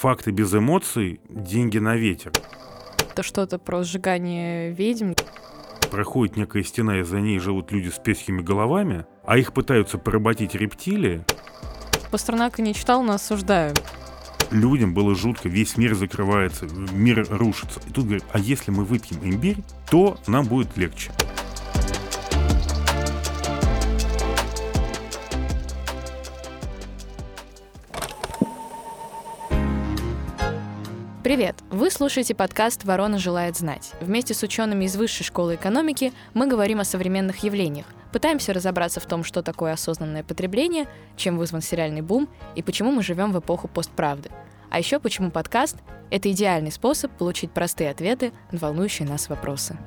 Факты без эмоций, деньги на ветер. Это что-то про сжигание ведьм. Проходит некая стена, и за ней живут люди с песхими головами, а их пытаются поработить рептилии. Пастернака не читал, но осуждаю. Людям было жутко, весь мир закрывается, мир рушится. И тут говорят, а если мы выпьем имбирь, то нам будет легче. Привет! Вы слушаете подкаст «Ворона желает знать». Вместе с учеными из Высшей школы экономики мы говорим о современных явлениях, пытаемся разобраться в том, что такое осознанное потребление, чем вызван сериальный бум и почему мы живем в эпоху постправды. А еще почему подкаст — это идеальный способ получить простые ответы на волнующие нас вопросы.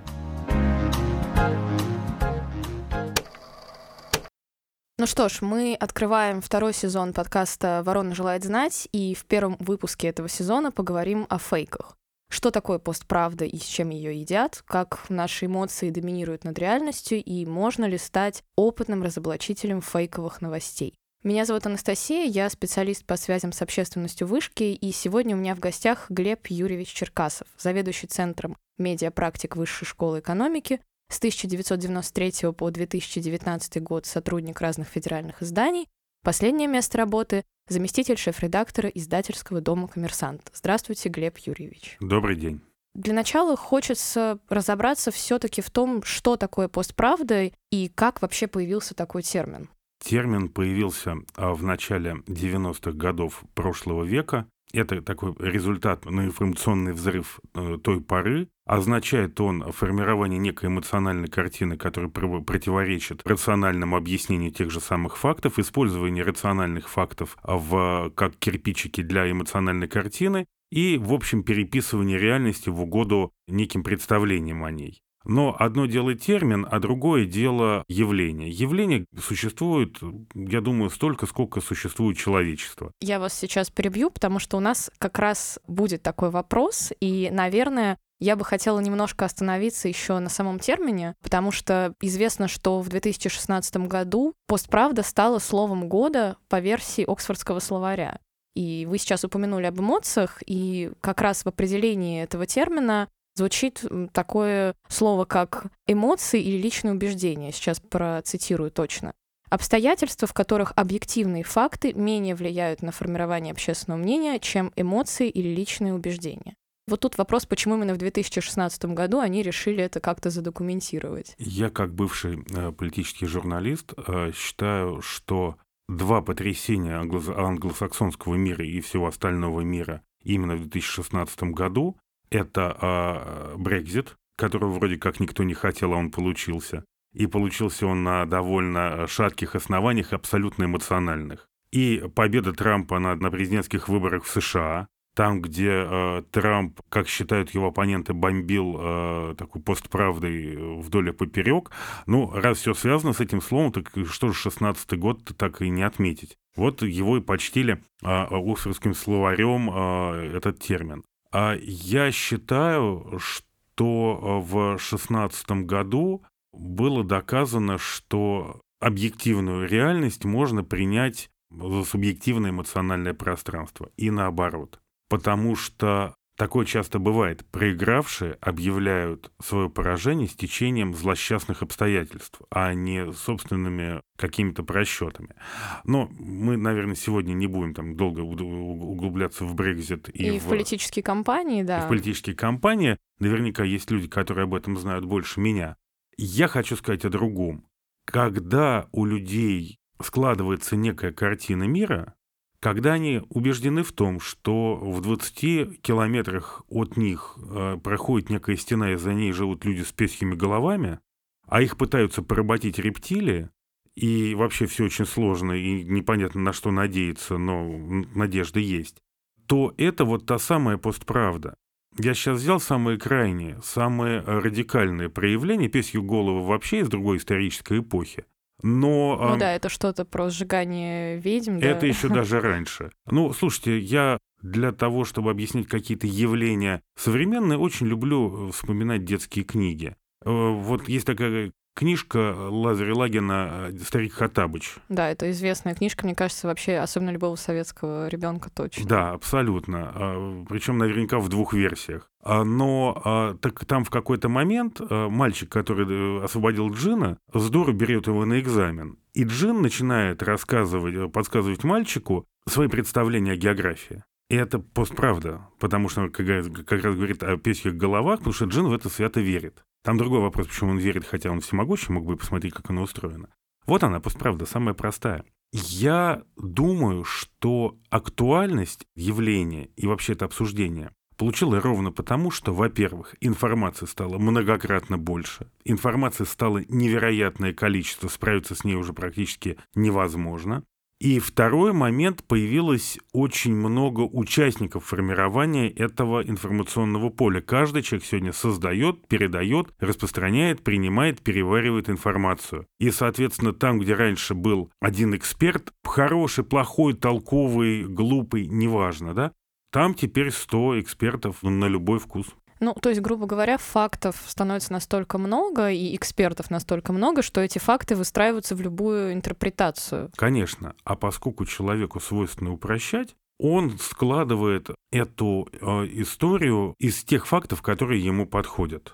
Ну что ж, мы открываем второй сезон подкаста «Ворона желает знать», и в первом выпуске этого сезона поговорим о фейках. Что такое постправда и с чем ее едят, как наши эмоции доминируют над реальностью, и можно ли стать опытным разоблачителем фейковых новостей. Меня зовут Анастасия, я специалист по связям с общественностью вышки, и сегодня у меня в гостях Глеб Юрьевич Черкасов, заведующий центром медиапрактик Высшей школы экономики, с 1993 по 2019 год сотрудник разных федеральных изданий. Последнее место работы — заместитель шеф-редактора издательского дома «Коммерсант». Здравствуйте, Глеб Юрьевич. Добрый день. Для начала хочется разобраться все-таки в том, что такое постправда и как вообще появился такой термин. Термин появился а, в начале 90-х годов прошлого века это такой результат, ну, информационный взрыв э, той поры. Означает он формирование некой эмоциональной картины, которая противоречит рациональному объяснению тех же самых фактов, использование рациональных фактов в, как кирпичики для эмоциональной картины и, в общем, переписывание реальности в угоду неким представлениям о ней. Но одно дело термин, а другое дело явление. Явление существует, я думаю, столько, сколько существует человечество. Я вас сейчас перебью, потому что у нас как раз будет такой вопрос, и, наверное, я бы хотела немножко остановиться еще на самом термине, потому что известно, что в 2016 году постправда стала словом года по версии Оксфордского словаря. И вы сейчас упомянули об эмоциях, и как раз в определении этого термина звучит такое слово, как эмоции или личные убеждения. Сейчас процитирую точно. Обстоятельства, в которых объективные факты менее влияют на формирование общественного мнения, чем эмоции или личные убеждения. Вот тут вопрос, почему именно в 2016 году они решили это как-то задокументировать. Я, как бывший э, политический журналист, э, считаю, что два потрясения англо- англосаксонского мира и всего остального мира именно в 2016 году это Брекзит, э, которого вроде как никто не хотел, а он получился. И получился он на довольно шатких основаниях, абсолютно эмоциональных. И победа Трампа на, на президентских выборах в США, там, где э, Трамп, как считают его оппоненты, бомбил э, такой постправдой вдоль и поперек. Ну, раз все связано с этим словом, так что же 16-й год так и не отметить. Вот его и почтили э, оксфордским словарем э, этот термин. А я считаю, что э, в 2016 году было доказано, что объективную реальность можно принять за субъективное эмоциональное пространство и наоборот. Потому что Такое часто бывает. Проигравшие объявляют свое поражение с течением злосчастных обстоятельств, а не собственными какими-то просчетами. Но мы, наверное, сегодня не будем там долго углубляться в Брекзит и, и в, в политические кампании, да. И в политические кампании. Наверняка есть люди, которые об этом знают больше меня. Я хочу сказать о другом. Когда у людей складывается некая картина мира, когда они убеждены в том, что в 20 километрах от них э, проходит некая стена, и за ней живут люди с песхими головами, а их пытаются поработить рептилии, и вообще все очень сложно, и непонятно на что надеяться, но надежда есть, то это вот та самая постправда. Я сейчас взял самые крайние, самые радикальные проявления песью головы вообще из другой исторической эпохи. Но, ну а, да, это что-то про сжигание ведьм. Это да? еще даже раньше. Ну, слушайте, я для того, чтобы объяснить какие-то явления современные, очень люблю э, вспоминать детские книги. Э, вот есть такая Книжка Лазаря Лагина «Старик Хатабыч». Да, это известная книжка, мне кажется, вообще, особенно любого советского ребенка точно. Да, абсолютно. А, Причем наверняка в двух версиях. А, но а, так там в какой-то момент мальчик, который э, освободил Джина, здорово берет его на экзамен. И Джин начинает рассказывать, подсказывать мальчику свои представления о географии. И это постправда, потому что он как раз, как раз говорит о песьях головах, потому что Джин в это свято верит. Там другой вопрос, почему он верит, хотя он всемогущий, мог бы посмотреть, как оно устроено. Вот она, постправда, самая простая. Я думаю, что актуальность явления и вообще это обсуждение получила ровно потому, что, во-первых, информации стало многократно больше, информации стало невероятное количество, справиться с ней уже практически невозможно. И второй момент, появилось очень много участников формирования этого информационного поля. Каждый человек сегодня создает, передает, распространяет, принимает, переваривает информацию. И, соответственно, там, где раньше был один эксперт, хороший, плохой, толковый, глупый, неважно, да, там теперь 100 экспертов на любой вкус. Ну, то есть, грубо говоря, фактов становится настолько много, и экспертов настолько много, что эти факты выстраиваются в любую интерпретацию. Конечно. А поскольку человеку свойственно упрощать, он складывает эту э, историю из тех фактов, которые ему подходят.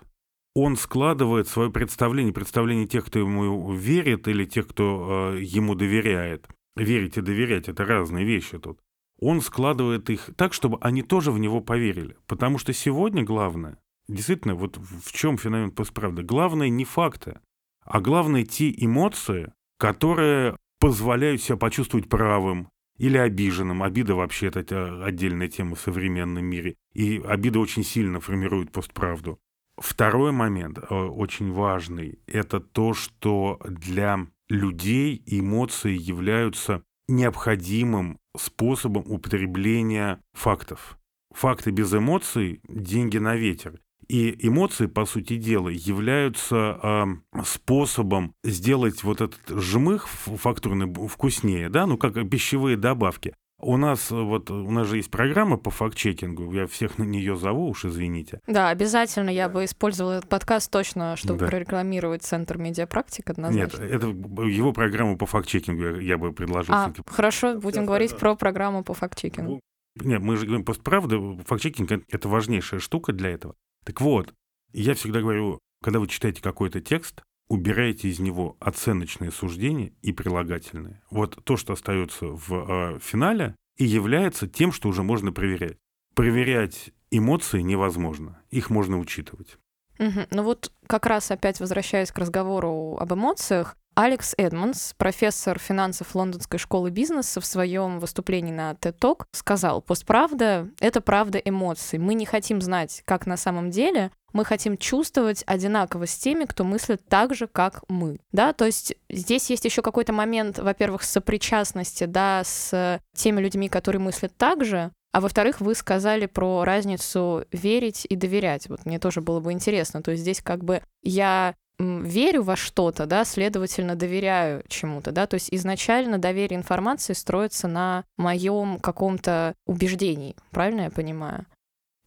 Он складывает свое представление, представление тех, кто ему верит, или тех, кто э, ему доверяет. Верить и доверять — это разные вещи тут он складывает их так, чтобы они тоже в него поверили. Потому что сегодня главное, действительно, вот в чем феномен постправды, главное не факты, а главное те эмоции, которые позволяют себя почувствовать правым или обиженным. Обида вообще это отдельная тема в современном мире. И обида очень сильно формирует постправду. Второй момент, э, очень важный, это то, что для людей эмоции являются необходимым способом употребления фактов. Факты без эмоций – деньги на ветер. И эмоции, по сути дела, являются э, способом сделать вот этот жмых фактурный вкуснее, да, ну как пищевые добавки. У нас вот у нас же есть программа по факт-чекингу. Я всех на нее зову, уж извините. Да, обязательно я бы использовала этот подкаст точно, чтобы да. прорекламировать Центр медиапрактик однозначно. Нет, это его программу по факт-чекингу я бы предложил. А, хорошо, будем говорить про программу по факт-чекингу. Нет, мы же говорим просто правда, факт-чекинг — это важнейшая штука для этого. Так вот, я всегда говорю, когда вы читаете какой-то текст, убираете из него оценочные суждения и прилагательные. Вот то, что остается в э, финале, и является тем, что уже можно проверять. Проверять эмоции невозможно, их можно учитывать. Угу. Ну вот как раз опять возвращаясь к разговору об эмоциях, Алекс Эдмонс, профессор финансов Лондонской школы бизнеса, в своем выступлении на TED Talk сказал, постправда — это правда эмоций. Мы не хотим знать, как на самом деле, мы хотим чувствовать одинаково с теми, кто мыслит так же, как мы. Да, то есть здесь есть еще какой-то момент, во-первых, сопричастности, да, с теми людьми, которые мыслят так же, а во-вторых, вы сказали про разницу верить и доверять. Вот мне тоже было бы интересно. То есть здесь как бы я верю во что-то, да, следовательно, доверяю чему-то, да, то есть изначально доверие информации строится на моем каком-то убеждении, правильно я понимаю?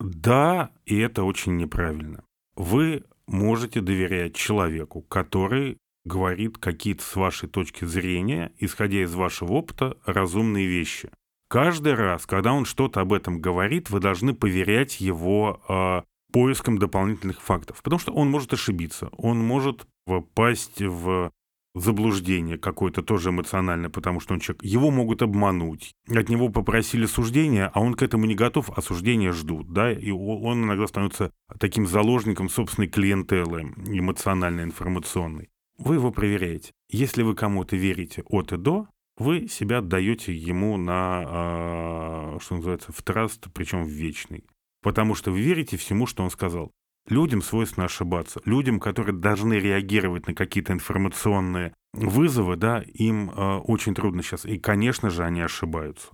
Да, и это очень неправильно. Вы можете доверять человеку, который говорит какие-то с вашей точки зрения, исходя из вашего опыта, разумные вещи. Каждый раз, когда он что-то об этом говорит, вы должны поверять его э, поиском дополнительных фактов, потому что он может ошибиться, он может попасть в заблуждение какое-то тоже эмоциональное, потому что он человек, его могут обмануть. От него попросили суждения, а он к этому не готов, а суждения ждут, да, и он иногда становится таким заложником собственной клиентелы эмоциональной, информационной. Вы его проверяете. Если вы кому-то верите от и до, вы себя отдаете ему на, а, что называется, в траст, причем в вечный потому что вы верите всему, что он сказал. Людям свойственно ошибаться. Людям, которые должны реагировать на какие-то информационные вызовы, да, им э, очень трудно сейчас. И, конечно же, они ошибаются.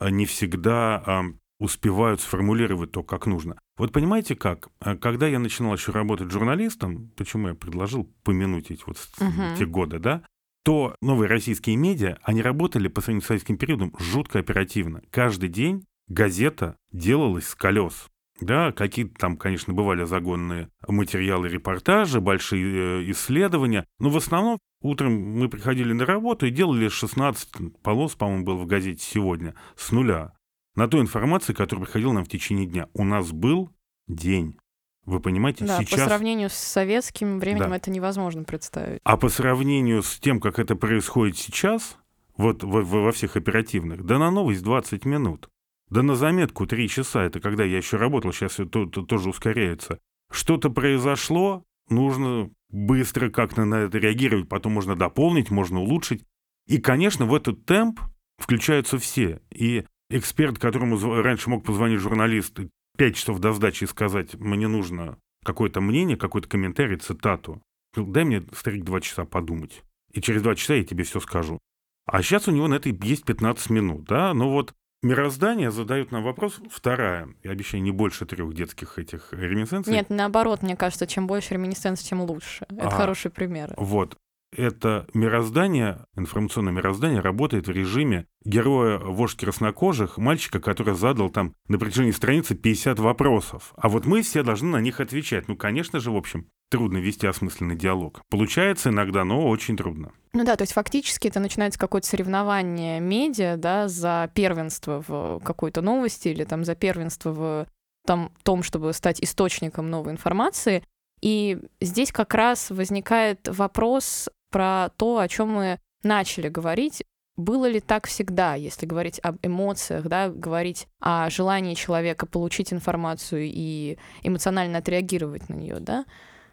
Они всегда э, успевают сформулировать то, как нужно. Вот понимаете как? А когда я начинал еще работать журналистом, почему я предложил помянуть эти вот uh-huh. те годы, да, то новые российские медиа, они работали по сравнению с советским периодом жутко оперативно. Каждый день газета делалась с колес Да, какие-то там, конечно, бывали загонные материалы, репортажи, большие э, исследования, но в основном утром мы приходили на работу и делали 16 полос, по-моему, был в газете сегодня, с нуля. На той информации, которая приходила нам в течение дня. У нас был день. Вы понимаете, да, сейчас... по сравнению с советским временем Да. это невозможно представить. А по сравнению с тем, как это происходит сейчас, вот во, во- во всех оперативных, да на новость 20 минут, да на заметку 3 часа, это когда я еще работал, сейчас это тоже ускоряется. Что-то произошло, нужно быстро как-то на это реагировать, потом можно дополнить, можно улучшить. И, конечно, в этот темп включаются все. И эксперт, которому раньше мог позвонить журналист 5 часов до сдачи и сказать, мне нужно какое-то мнение, какой-то комментарий, цитату. Ну, Дай мне, старик, два часа подумать. И через два часа я тебе все скажу. А сейчас у него на это есть 15 минут, да? Но вот мироздание задает нам вопрос, вторая, я обещаю, не больше трех детских этих реминесценций. Нет, наоборот, мне кажется, чем больше реминесценций, тем лучше. Это А. хороший пример. Вот. Это мироздание, информационное мироздание работает в режиме героя вождь краснокожих, мальчика, который задал там на протяжении страницы 50 вопросов. А вот мы все должны на них отвечать. Ну, конечно же, в общем, трудно вести осмысленный диалог. Получается иногда, но очень трудно. Ну да, то есть фактически это начинается какое-то соревнование медиа, да, за первенство в какой-то новости или там за первенство в там, том, чтобы стать источником новой информации. И здесь как раз возникает вопрос про то, о чем мы начали говорить. Было ли так всегда, если говорить об эмоциях, да, говорить о желании человека получить информацию и эмоционально отреагировать на нее, да?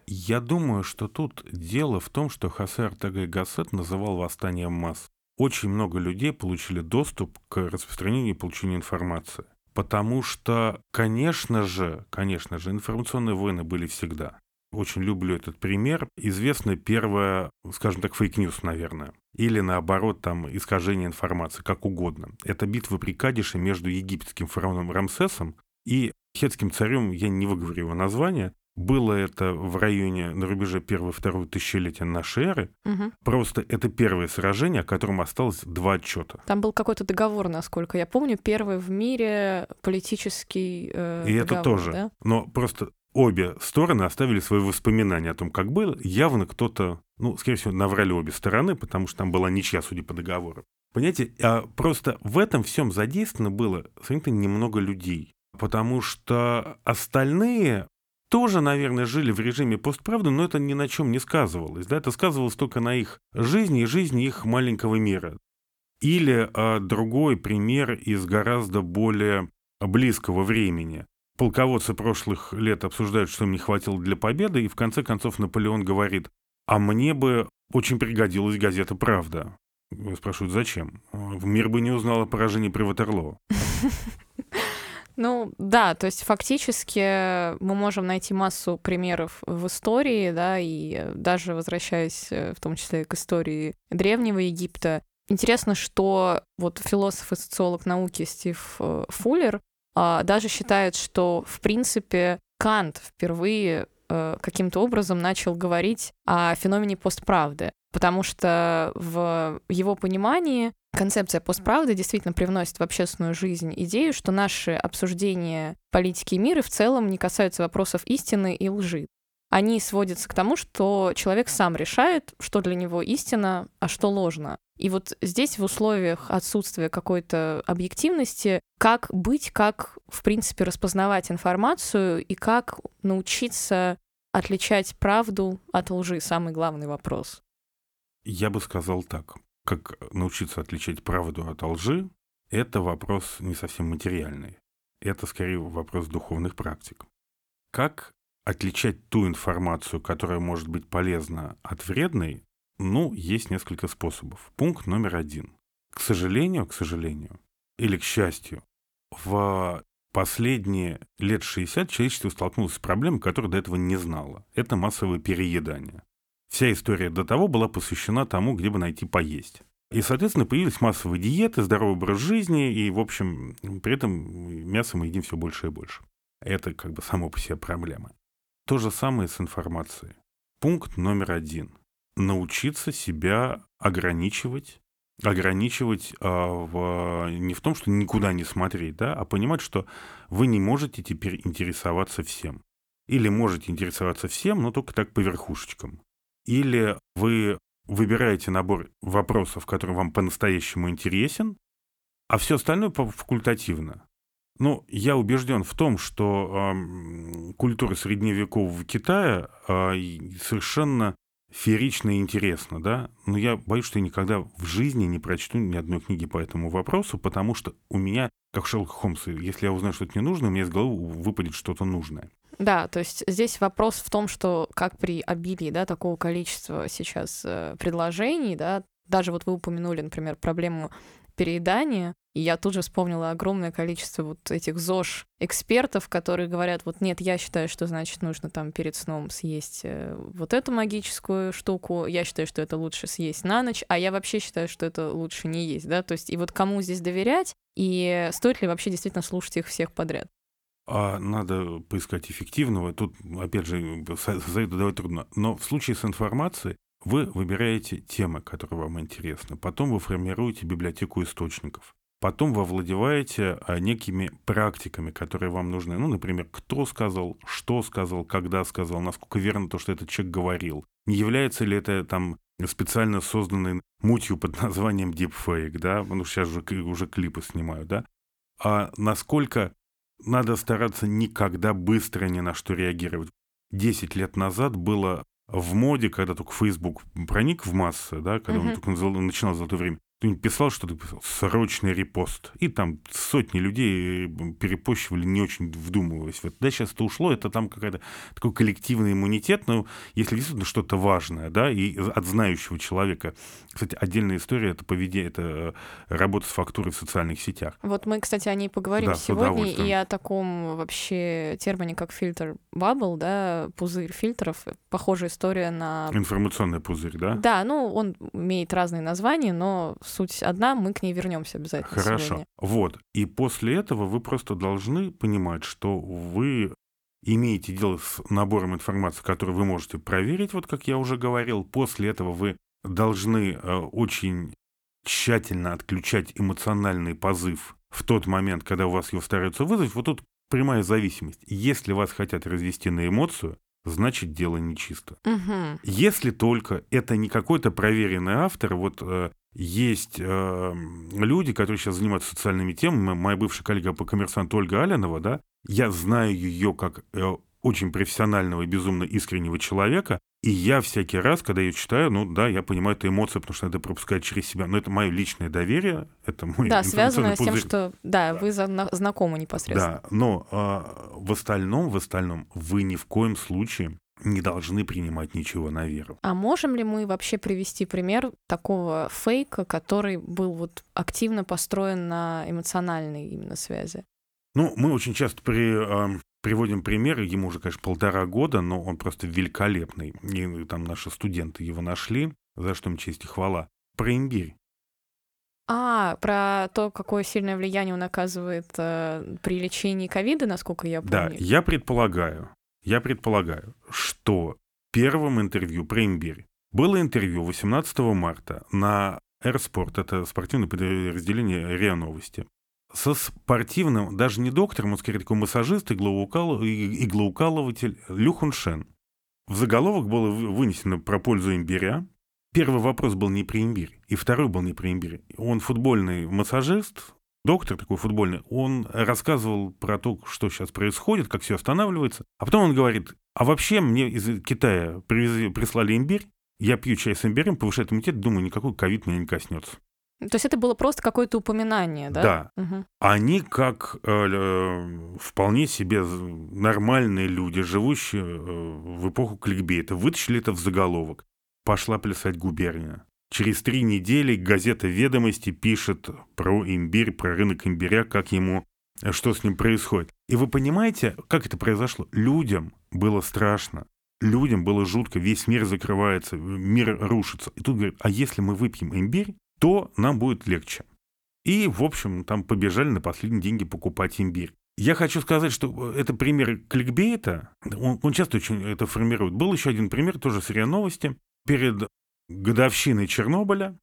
Я думаю, что тут дело в том, что Хосе Артега и Гассет называл восстанием масс. Очень много людей получили доступ к распространению и получению информации. Потому что, конечно же, конечно же, информационные войны были всегда. Очень люблю этот пример. Известна первая, скажем так, fake news, наверное. Или наоборот, там, искажение информации, как угодно. Это битва при Кадеше между египетским фараоном Рамсесом и хетским царем, я не выговорю его название, было это в районе на рубеже первого-второго тысячелетия нашей эры. Мгм. Просто это первое сражение, о котором осталось два отчета. Там был какой-то договор, насколько я помню, первый в мире политический э, И это договор, тоже. да? Но просто обе стороны оставили свои воспоминания о том, как было. Явно кто-то, ну, скорее всего, наврали обе стороны, потому что там была ничья, судя по договору. Понимаете, а просто в этом всем задействовано было сравнительно немного людей. Потому что остальные тоже, наверное, жили в режиме постправды, но это ни на чем не сказывалось. Да? Это сказывалось только на их жизни и жизни их маленького мира. Или а, другой пример из гораздо более близкого времени. Полководцы прошлых лет обсуждают, что им не хватило для победы, и в конце концов Наполеон говорит, а мне бы очень пригодилась газета «Правда». Спрашивают, зачем? Мир бы не узнал о поражении при Ватерлоо. Ну да, то есть фактически мы можем найти массу примеров в истории, да, и даже возвращаясь э, в том числе к истории Древнего Египта, интересно, что вот философ и социолог науки Стив э, Фуллер даже считает, что в принципе Кант впервые э, каким-то образом начал говорить о феномене постправды, потому что в его понимании концепция постправды действительно привносит в общественную жизнь идею, что наши обсуждения политики и мира в целом не касаются вопросов истины и лжи. Они сводятся к тому, что человек сам решает, что для него истина, а что ложно. И вот здесь в условиях отсутствия какой-то объективности, как быть, как, в принципе, распознавать информацию и как научиться отличать правду от лжи, самый главный вопрос. Я бы сказал так. Как научиться отличать правду от лжи, это вопрос не совсем материальный. Это скорее вопрос духовных практик. Как отличать ту информацию, которая может быть полезна от вредной, ну, есть несколько способов. Пункт номер один. К сожалению, к сожалению, или к счастью, в последние лет 60 человечество столкнулось с проблемой, которую до этого не знало. Это массовое переедание. Вся история до того была посвящена тому, где бы найти поесть. И, соответственно, появились массовые диеты, здоровый образ жизни, и, в общем, при этом мясо мы едим все больше и больше. Это как бы само по себе проблема. То же самое с информацией. Пункт номер один. Научиться себя ограничивать ограничивать а, в, не в том, что никуда не смотреть, да, а понимать, что вы не можете теперь интересоваться всем. Или можете интересоваться всем, но только так по верхушечкам. Или вы выбираете набор вопросов, который вам по-настоящему интересен, а все остальное факультативно. Ну, я убежден в том, что э, культура средневекового Китая э, совершенно феерично и интересно, да, но я боюсь, что я никогда в жизни не прочту ни одной книги по этому вопросу, потому что у меня, как Шерлок Холмс, если я узнаю что-то не нужно, у меня из головы выпадет что-то нужное. Да, то есть здесь вопрос в том, что как при обилии да, такого количества сейчас э, предложений, да, даже вот вы упомянули, например, проблему переедания, и я тут же вспомнила огромное количество вот этих ЗОЖ-экспертов, которые говорят, вот нет, я считаю, что значит нужно там перед сном съесть э, вот эту магическую штуку, я считаю, что это лучше съесть на ночь, а я вообще считаю, что это лучше не есть, да, то есть и вот кому здесь доверять, и стоит ли вообще действительно слушать их всех подряд? А надо поискать эффективного. Тут, опять же, совету давать трудно. Но в случае с информацией вы выбираете темы, которые вам интересны. Потом вы формируете библиотеку источников. Потом вы овладеваете а, некими практиками, которые вам нужны. Ну, например, кто сказал, что сказал, когда сказал, насколько верно то, что этот человек говорил. Не является ли это там специально созданной мутью под названием deepfake, да, ну, сейчас же уже клипы снимают, да, а насколько надо стараться никогда быстро ни на что реагировать. Десять лет назад было в моде, когда только Facebook проник в массы, да, когда uh-huh. он только начинал золотое время, кто-нибудь писал что-то, писал, срочный репост. И там сотни людей перепощивали, не очень вдумываясь в это. Да, сейчас это ушло, это там какая-то такой коллективный иммунитет, но если действительно что-то важное, да, и от знающего человека. Кстати, отдельная история — это поведение, это э, работа с фактурой в социальных сетях. Вот мы, кстати, о ней поговорим да, сегодня, и о таком вообще термине, как фильтр бабл, да, пузырь фильтров. Похожая история на... Информационный пузырь, да? Да, ну, он имеет разные названия, но суть одна, мы к ней вернемся обязательно. Хорошо. Сегодня. Вот. И после этого вы просто должны понимать, что вы имеете дело с набором информации, который вы можете проверить, вот как я уже говорил. После этого вы должны э, очень тщательно отключать эмоциональный позыв в тот момент, когда у вас его стараются вызвать. Вот тут прямая зависимость. Если вас хотят развести на эмоцию, значит дело нечисто. Угу. Если только это не какой-то проверенный автор, вот э, есть э, люди, которые сейчас занимаются социальными темами. Моя бывшая коллега по коммерсанту Ольга Алянова, да, я знаю ее как э, очень профессионального и безумно искреннего человека, и я всякий раз, когда ее читаю, ну да, я понимаю это эмоции, потому что надо пропускать через себя. Но это мое личное доверие, это мой Да, связано с тем, что да, вы знакомы непосредственно. Да, но э, в остальном, в остальном вы ни в коем случае не должны принимать ничего на веру. А можем ли мы вообще привести пример такого фейка, который был вот активно построен на эмоциональной именно связи? Ну, мы очень часто при, э, приводим примеры, ему уже, конечно, полтора года, но он просто великолепный. И там наши студенты его нашли, за что им честь и хвала. Про имбирь. А, про то, какое сильное влияние он оказывает э, при лечении ковида, насколько я помню. Да, я предполагаю, я предполагаю, что первым интервью про имбирь было интервью 18 марта на Airsport, это спортивное подразделение РИА Новости, со спортивным, даже не доктором, он скорее такой массажист, иглоукал, иглоукалыватель Лю Хуншен. В заголовок было вынесено про пользу имбиря. Первый вопрос был не про имбирь, и второй был не про имбирь. Он футбольный массажист, доктор такой футбольный, он рассказывал про то, что сейчас происходит, как все останавливается. А потом он говорит, а вообще мне из Китая привезли, прислали имбирь, я пью чай с имбирем, повышает иммунитет, думаю, никакой ковид меня не коснется. То есть это было просто какое-то упоминание, да? Да. Угу. Они как э, э, вполне себе нормальные люди, живущие э, в эпоху кликбейта, вытащили это в заголовок. Пошла плясать губерния. Через три недели газета «Ведомости» пишет про имбирь, про рынок имбиря, как ему, э, что с ним происходит. И вы понимаете, как это произошло? Людям было страшно. Людям было жутко, весь мир закрывается, мир рушится. И тут говорят, а если мы выпьем имбирь, то нам будет легче. И, в общем, там побежали на последние деньги покупать имбирь. Я хочу сказать, что это пример кликбейта. Он, он часто очень это формирует. Был еще один пример, тоже с РИА Новости. Перед годовщиной Чернобыля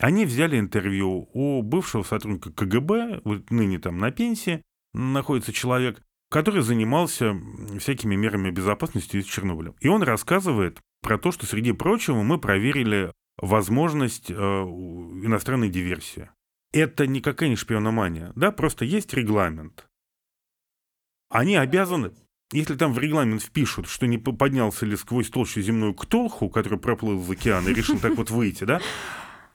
Они взяли интервью у бывшего сотрудника КГБ, вот ныне там на пенсии находится человек, который занимался всякими мерами безопасности из Чернобыля. И он рассказывает про то, что, среди прочего, мы проверили возможность э, иностранной диверсии. Это никакая не шпиономания, да, просто есть регламент. Они обязаны, если там в регламент впишут, что не поднялся ли сквозь толщу земную Ктолху, который проплыл в океан и решил так вот выйти, да,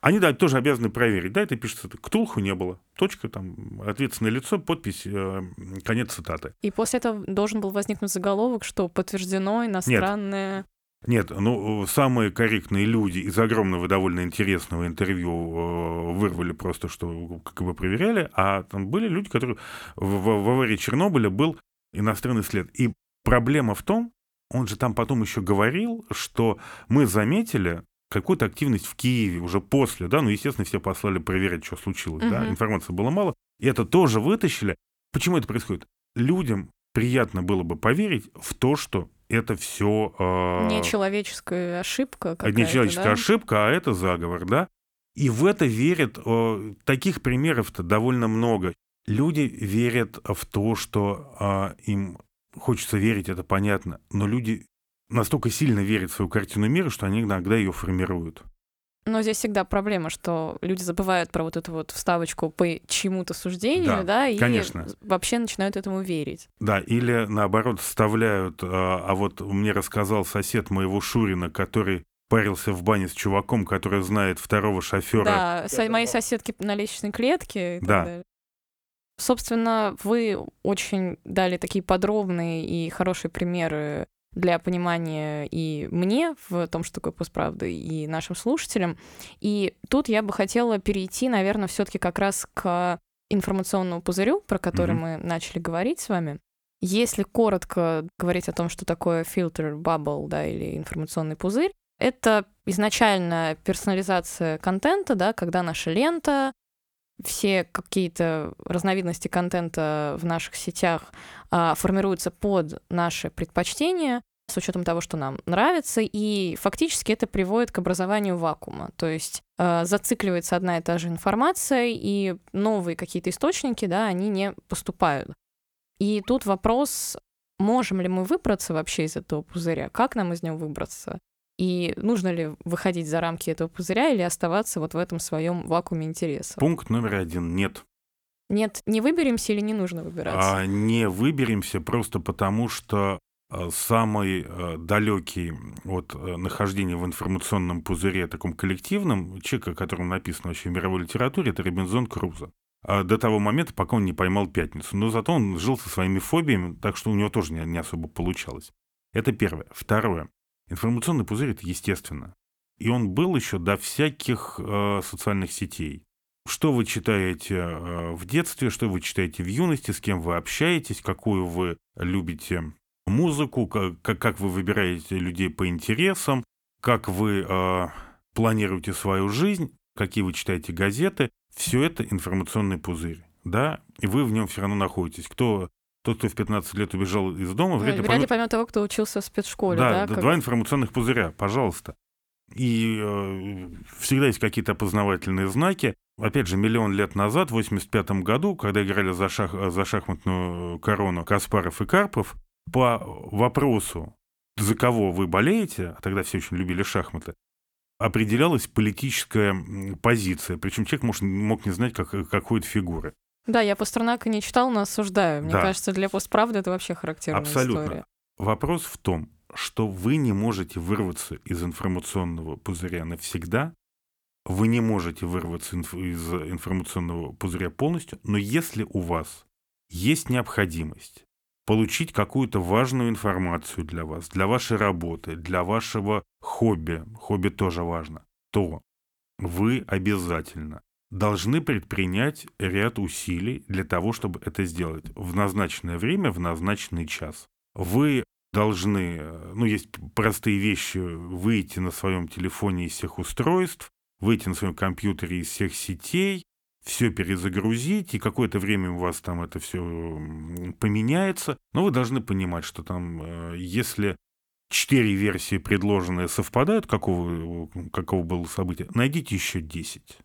они, да, тоже обязаны проверить. Да, это пишется, Ктулху не было. Точка, там, ответственное лицо, подпись, э, конец цитаты. И после этого должен был возникнуть заголовок, что подтверждено иностранное... Нет. Нет, ну, самые корректные люди из огромного довольно интересного интервью э, вырвали просто, что как бы проверяли, а там были люди, которые... В, в, в аварии Чернобыля был иностранный след. И проблема в том, он же там потом еще говорил, что мы заметили, какую-то активность в Киеве уже после, да, ну, естественно, все послали проверять, что случилось, угу. да, информации было мало, и это тоже вытащили. Почему это происходит? Людям приятно было бы поверить в то, что это все... Э, не человеческая ошибка Не человеческая да? ошибка, а это заговор, да? И в это верят, э, таких примеров-то довольно много. Люди верят в то, что э, им хочется верить, это понятно, но люди настолько сильно верят в свою картину мира, что они иногда ее формируют. Но здесь всегда проблема, что люди забывают про вот эту вот вставочку по чему-то суждению, да, да и конечно. вообще начинают этому верить. Да, или наоборот вставляют, а, а вот мне рассказал сосед моего Шурина, который парился в бане с чуваком, который знает второго шофера. Да, со- мои соседки на лестничной клетке. И да. далее. Собственно, вы очень дали такие подробные и хорошие примеры для понимания и мне в том, что такое постправда, и нашим слушателям. И тут я бы хотела перейти, наверное, все-таки как раз к информационному пузырю, про который mm-hmm. мы начали говорить с вами. Если коротко говорить о том, что такое фильтр, bubble, да, или информационный пузырь, это изначально персонализация контента, да, когда наша лента все какие-то разновидности контента в наших сетях а, формируются под наши предпочтения с учетом того, что нам нравится, и фактически это приводит к образованию вакуума. То есть э, зацикливается одна и та же информация, и новые какие-то источники, да, они не поступают. И тут вопрос, можем ли мы выбраться вообще из этого пузыря, как нам из него выбраться? И нужно ли выходить за рамки этого пузыря или оставаться вот в этом своем вакууме интереса? Пункт номер один — нет. Нет, не выберемся или не нужно выбираться? А, не выберемся просто потому, что а, самый а, далекий от а, нахождения в информационном пузыре таком коллективном, человек, о котором написано вообще в мировой литературе, это Робинзон Крузо. До того момента, пока он не поймал пятницу. Но зато он жил со своими фобиями, так что у него тоже не особо получалось. Это первое. Второе. Информационный пузырь — это естественно. И он был еще до всяких э, социальных сетей. Что вы читаете э, в детстве, что вы читаете в юности, с кем вы общаетесь, какую вы любите музыку, как, как вы выбираете людей по интересам, как вы э, планируете свою жизнь, какие вы читаете газеты. Все это информационный пузырь. Да, и вы в нем все равно находитесь. Кто тот, кто в 15 лет убежал из дома, вряд ли, вряд ли поймет того, кто учился в спецшколе. Да, да два как... информационных пузыря, пожалуйста. И э, всегда есть какие-то опознавательные знаки. Опять же, миллион лет назад, в 85 году, когда играли за, шах, за шахматную корону Каспаров и Карпов, по вопросу, за кого вы болеете, а тогда все очень любили шахматы, определялась политическая позиция. Причем человек может, мог не знать, как, какой-то фигуры. Да, я Пастернака не читал, но осуждаю. Мне да. кажется, для постправды это вообще характерная Абсолютно. история. Вопрос в том, что вы не можете вырваться из информационного пузыря навсегда, вы не можете вырваться из информационного пузыря полностью, но если у вас есть необходимость получить какую-то важную информацию для вас, для вашей работы, для вашего хобби, хобби тоже важно, то вы обязательно должны предпринять ряд усилий для того, чтобы это сделать в назначенное время, в назначенный час. Вы должны, ну, есть простые вещи, выйти на своем телефоне из всех устройств, выйти на своем компьютере из всех сетей, все перезагрузить, и какое-то время у вас там это все поменяется. Но вы должны понимать, что там, э, если четыре версии предложенные совпадают, какого, какого было события, найдите еще 10.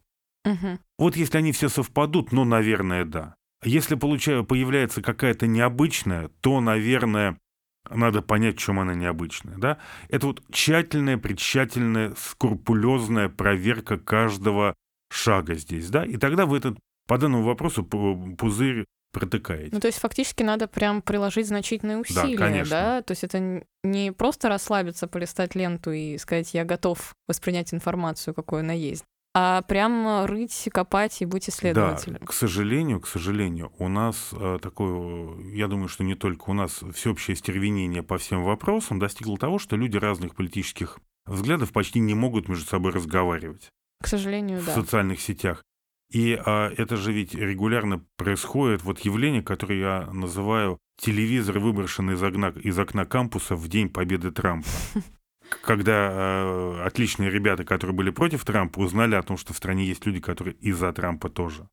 Мгм. Вот если они все совпадут, ну, наверное, да. Если получаю, появляется какая-то необычная, то, наверное, надо понять, в чем она необычная. Да? Это вот тщательная, предтщательная, скрупулезная проверка каждого шага здесь. Да? И тогда вы этот, по данному вопросу пу- пузырь протыкаете. Ну, то есть фактически надо прям приложить значительные усилия, да? конечно. То есть это не просто расслабиться, полистать ленту и сказать, я готов воспринять информацию, какой она есть, а прям рыть, копать и быть исследователем. Да, к сожалению, к сожалению, у нас э, такое, я думаю, что не только у нас, всеобщее стервенение по всем вопросам достигло того, что люди разных политических взглядов почти не могут между собой разговаривать К сожалению, в да. социальных сетях. И а, это же ведь регулярно происходит, вот явление, которое я называю телевизор, выброшенный из окна, из окна кампуса в день победы Трампа. Когда э, отличные ребята, которые были против Трампа, узнали о том, что в стране есть люди, которые и за Трампа тоже.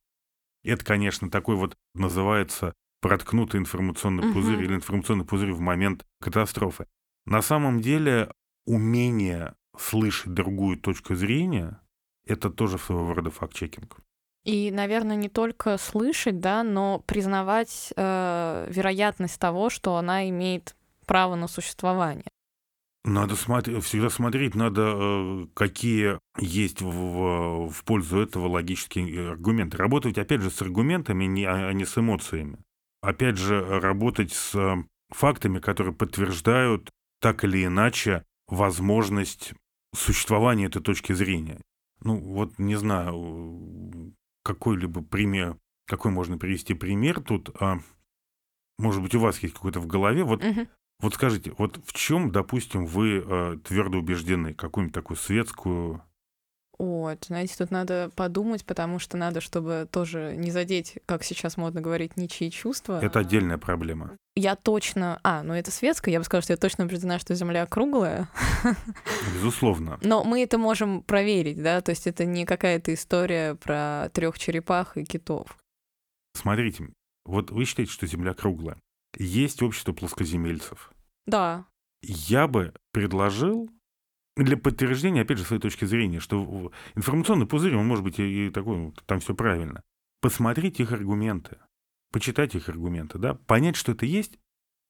Это, конечно, такой вот называется проткнутый информационный Мгм. пузырь или информационный пузырь в момент катастрофы. На самом деле умение слышать другую точку зрения – это тоже своего рода факт-чекинг. И, наверное, не только слышать, да, но признавать э, вероятность того, что она имеет право на существование. Надо смотреть, всегда смотреть, надо, э, какие есть в, в- пользу этого логические аргументы. Работать, опять же, с аргументами, не- а а не с эмоциями. Опять же, работать с фактами, которые подтверждают так или иначе возможность существования этой точки зрения. Ну, вот не знаю, какой-либо пример, какой можно привести пример тут. а, может быть, у вас есть какой-то в голове. Вот Мгм. Вот скажите, вот в чем, допустим, вы э, твердо убеждены? Какую-нибудь такую светскую... Вот, знаете, тут надо подумать, потому что надо, чтобы тоже не задеть, как сейчас модно говорить, ничьи чувства. Это отдельная проблема. Я точно... А, ну это светское, я бы сказала, что я точно убеждена, что Земля круглая. Безусловно. Но мы это можем проверить, да, то есть это не какая-то история про трех черепах и китов. Смотрите, вот вы считаете, что Земля круглая. Есть общество плоскоземельцев. Да. Я бы предложил для подтверждения, опять же, своей точки зрения, что информационный пузырь, он может быть и, такой, там все правильно. Посмотреть их аргументы, почитать их аргументы, да, понять, что это есть,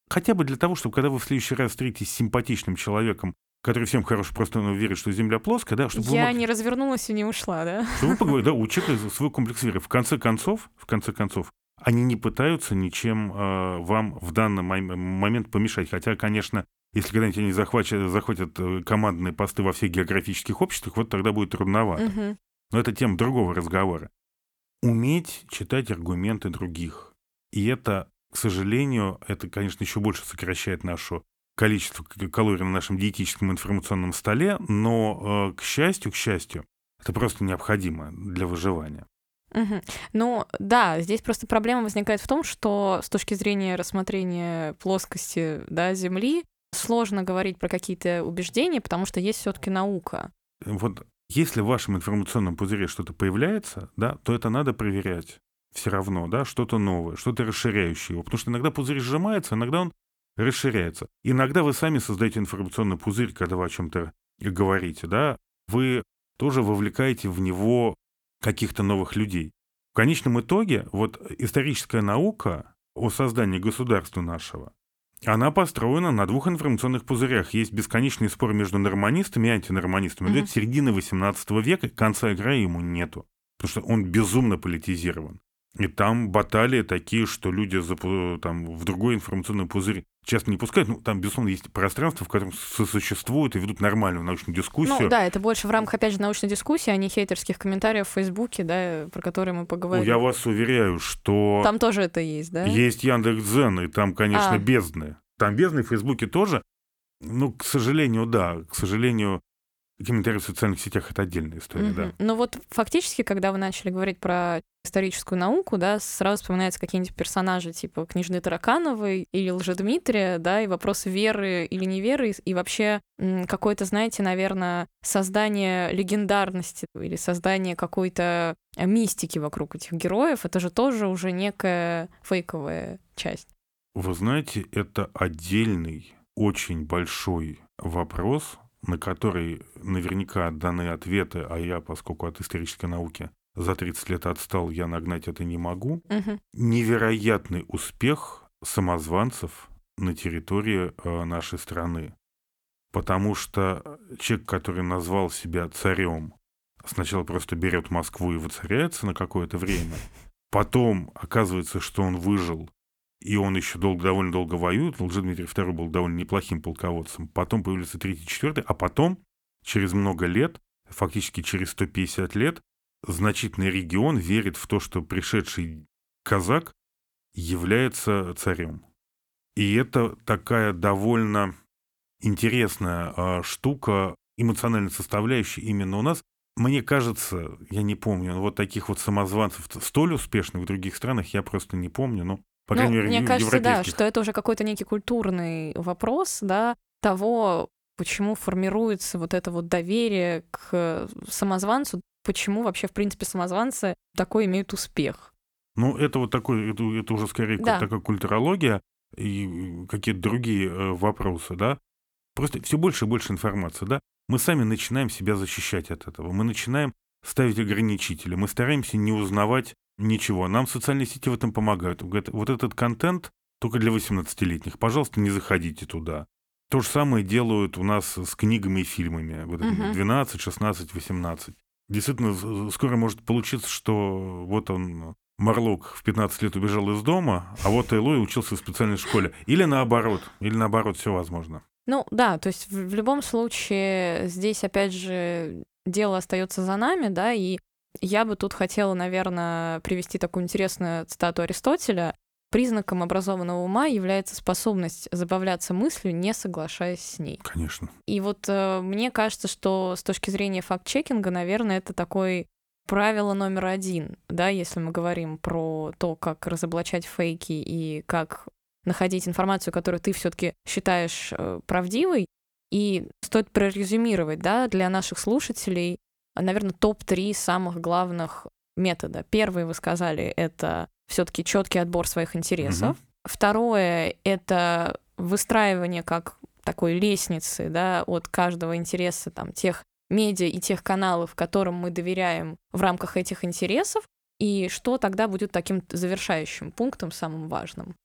хотя бы для того, чтобы когда вы в следующий раз встретитесь с симпатичным человеком, который всем хорош, просто ну, верит, что Земля плоская, да, чтобы я могли- не развернулась и не ушла, да? чтобы вы поговорили, да, у человека свой комплекс веры. В конце концов, в конце концов, они не пытаются ничем э, вам в данный мом- момент помешать. Хотя, конечно, если когда-нибудь они захватят, захватят э, командные посты во всех географических обществах, вот тогда будет трудновато. Мгм. Но это тема другого разговора. Уметь читать аргументы других. И это, к сожалению, это, конечно, еще больше сокращает наше количество калорий на нашем диетическом информационном столе, но, э, к счастью, к счастью, это просто необходимо для выживания. Мгм. Ну, да, здесь просто проблема возникает в том, что с точки зрения рассмотрения плоскости да, Земли сложно говорить про какие-то убеждения, потому что есть все-таки наука. Вот если в вашем информационном пузыре что-то появляется, да, то это надо проверять все равно, да, что-то новое, что-то расширяющее его. Потому что иногда пузырь сжимается, иногда он расширяется. Иногда вы сами создаете информационный пузырь, когда вы о чем-то говорите, да, вы тоже вовлекаете в него каких-то новых людей. В конечном итоге вот историческая наука о создании государства нашего, она построена на двух информационных пузырях. Есть бесконечный спор между норманистами и антинорманистами. Мгм. Это середины XVIII века, конца и края ему нету. Потому что он безумно политизирован. И там баталии такие, что люди там, в другой информационный пузырь часто не пускают. Ну, там, безусловно, есть пространство, в котором сосуществуют и ведут нормальную научную дискуссию. Ну да, это больше в рамках, опять же, научной дискуссии, а не хейтерских комментариев в Фейсбуке, да, про которые мы Ну, поговорим. Я вас уверяю, что Там тоже это есть, да? есть Яндекс.Дзен, и там, конечно, А. бездны. Там бездны в Фейсбуке тоже. Ну, к сожалению, да. К сожалению, комментарии в социальных сетях — это отдельная история, Мгм. да. Ну вот фактически, когда вы начали говорить про историческую науку, да, сразу вспоминаются какие-нибудь персонажи типа княжны Таракановой или Лжедмитрия, да, и вопрос веры или неверы, и- вообще какое-то, знаете, наверное, создание легендарности или создание какой-то мистики вокруг этих героев, это же тоже уже некая фейковая часть. Вы знаете, это отдельный, очень большой вопрос, на который наверняка даны ответы, а я, поскольку от исторической науки за 30 лет отстал, я нагнать это не могу. Невероятный успех самозванцев на территории э, нашей страны. Потому что человек, который назвал себя царем, сначала просто берет Москву и воцаряется на какое-то время. Потом оказывается, что он выжил, и он еще долго, довольно долго воюет. Лжедмитрий II был довольно неплохим полководцем. Потом появился третий, четвертый, а потом, через много лет, фактически через 150 лет, значительный регион верит в то, что пришедший казак является царем. И это такая довольно интересная а, штука, эмоциональная составляющая именно у нас. Мне кажется, я не помню, вот таких вот самозванцев столь успешных в других странах я просто не помню, но, по Ну, мере, мне кажется, да, что это уже какой-то некий культурный вопрос, да, того, почему формируется вот это вот доверие к самозванцу, почему вообще, в принципе, самозванцы такой имеют успех. Ну, это вот такой, это, это уже скорее Да. такая культурология и какие-то другие э, вопросы, да. Просто все больше и больше информации, да. Мы сами начинаем себя защищать от этого. Мы начинаем ставить ограничители. Мы стараемся не узнавать ничего. Нам социальные сети в этом помогают. Говорят, Вот этот контент только для 18-летних. Пожалуйста, не заходите туда. То же самое делают у нас с книгами и фильмами. Вот Мгм. 12, 16, 18. Действительно, скоро может получиться, что вот он, Марлок, в 15 лет убежал из дома, а вот Элой учился в специальной школе. Или наоборот. Или наоборот, все возможно. Ну да, то есть в, в любом случае здесь опять же дело остается за нами, да, и я бы тут хотела, наверное, привести такую интересную цитату Аристотеля. Признаком образованного ума является способность забавляться мыслью, не соглашаясь с ней. Конечно. И вот э, мне кажется, что с точки зрения факт-чекинга, наверное, это такой правило номер один, да, если мы говорим про то, как разоблачать фейки и как находить информацию, которую ты все-таки считаешь э, правдивой. И стоит прорезюмировать, да, для наших слушателей, наверное, топ-3 самых главных метода. Первый, вы сказали, это все-таки четкий отбор своих интересов. Второе — это выстраивание как такой лестницы, да, от каждого интереса, там, тех медиа и тех каналов, которым мы доверяем в рамках этих интересов, и что тогда будет таким завершающим пунктом, самым важным.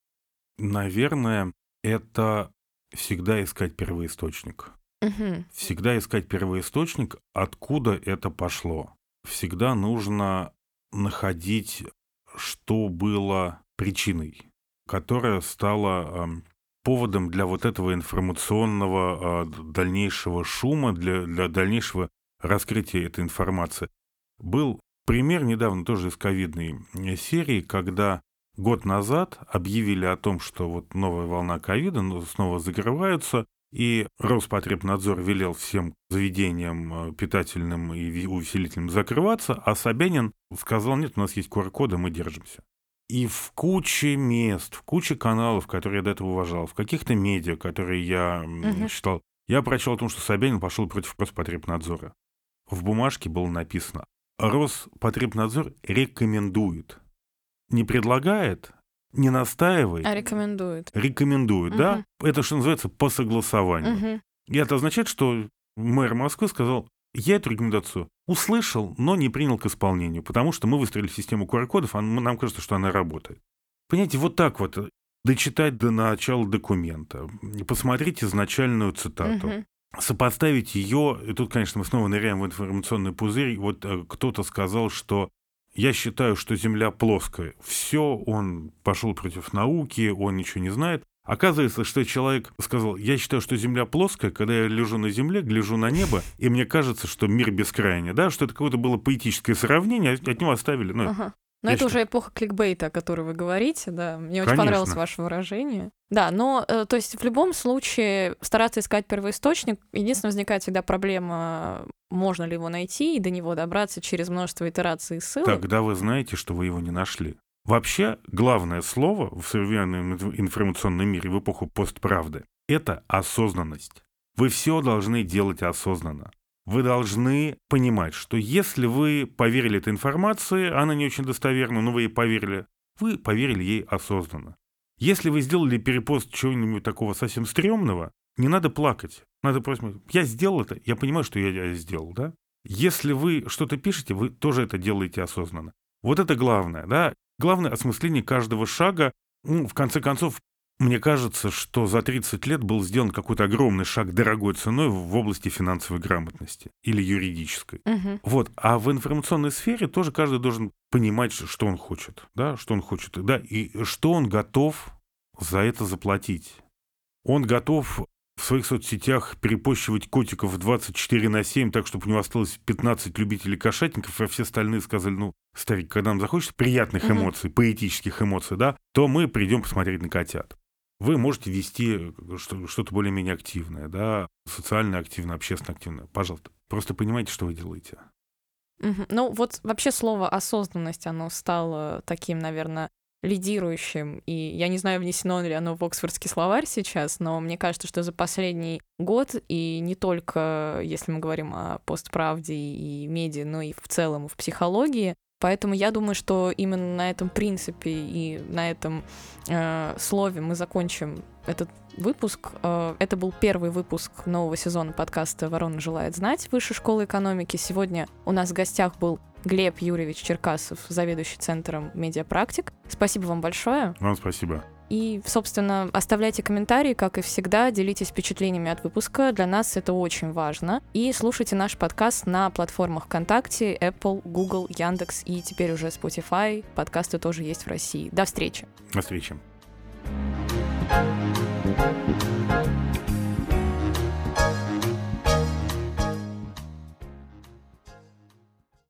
Наверное, это всегда искать первоисточник. Мгм. Всегда искать первоисточник, откуда это пошло. Всегда нужно находить, что было причиной, которая стала эм, поводом для вот этого информационного э, дальнейшего шума, для, для дальнейшего раскрытия этой информации. Был пример недавно тоже из ковидной э, серии, когда год назад объявили о том, что вот новая волна ковида ну, снова закрываются, и Роспотребнадзор велел всем заведениям э, питательным и увеселительным закрываться, а Собянин сказал, нет, у нас есть QR-коды, мы держимся. И в куче мест, в куче каналов, которые я до этого уважал, в каких-то медиа, которые я Мгм. читал, я прочел о том, что Собянин пошел против Роспотребнадзора. В бумажке было написано Роспотребнадзор рекомендует. Не предлагает, не настаивает, А рекомендует. рекомендует, да? Это что называется по согласованию. Мгм. И это означает, что мэр Москвы сказал, я эту рекомендацию услышал, но не принял к исполнению, потому что мы выстроили систему QR-кодов, а нам кажется, что она работает. Понимаете, вот так вот э, дочитать до начала документа, посмотреть изначальную цитату, Мгм. сопоставить ее, и тут, конечно, мы снова ныряем в информационный пузырь, вот э, кто-то сказал, что я считаю, что Земля плоская. Все, он пошел против науки, он ничего не знает. Оказывается, что человек сказал, я считаю, что Земля плоская, когда я лежу на Земле, гляжу на небо, и мне кажется, что мир бескрайний, да, что это какое-то было поэтическое сравнение, а от него оставили. Ну, Ага. Но я это считаю- уже эпоха кликбейта, о которой вы говорите, да. Мне очень Конечно. понравилось ваше выражение. Да, но, э, то есть, в любом случае, стараться искать первоисточник. Единственное, возникает всегда проблема, можно ли его найти и до него добраться через множество итераций и ссылок. Тогда вы знаете, что вы его не нашли. Вообще, главное слово в современном инф- информационном мире в эпоху постправды – это осознанность. Вы все должны делать осознанно. Вы должны понимать, что если вы поверили этой информации, она не очень достоверна, но вы ей поверили, вы поверили ей осознанно. Если вы сделали перепост чего-нибудь такого совсем стрёмного, не надо плакать. Надо просто... Я сделал это, я понимаю, что я, сделал, да? Если вы что-то пишете, вы тоже это делаете осознанно. Вот это главное, да. Главное осмысление каждого шага. Ну, в конце концов, мне кажется, что за 30 лет был сделан какой-то огромный шаг дорогой ценой в области финансовой грамотности или юридической. Мгм. Вот. А в информационной сфере тоже каждый должен понимать, что он хочет, да, что он хочет, да, и что он готов за это заплатить. Он готов в своих соцсетях перепощивать котиков 24 на 7, так, чтобы у него осталось 15 любителей кошатников, а все остальные сказали, ну, старик, когда нам захочется приятных Мгм. эмоций, поэтических эмоций, да, то мы придем посмотреть на котят. Вы можете вести что- что-то более-менее активное, да, социально активное, общественно активное. Пожалуйста, просто понимайте, что вы делаете. Ну, вот вообще слово осознанность, оно стало таким, наверное, лидирующим. И я не знаю, внесено ли оно в Оксфордский словарь сейчас, но мне кажется, что за последний год, и не только если мы говорим о постправде и медиа, но и в целом в психологии, Поэтому я думаю, что именно на этом принципе и на этом э, слове мы закончим этот выпуск. Э, это был первый выпуск нового сезона подкаста «Ворона желает знать» Высшей школы экономики. Сегодня у нас в гостях был Глеб Юрьевич Черкасов, заведующий центром медиапрактик. Спасибо вам большое. Вам спасибо. И, собственно, оставляйте комментарии, как и всегда, делитесь впечатлениями от выпуска, для нас это очень важно. И слушайте наш подкаст на платформах ВКонтакте, Apple, Google, Яндекс и теперь уже Spotify. Подкасты тоже есть в России. До встречи! До встречи. thank you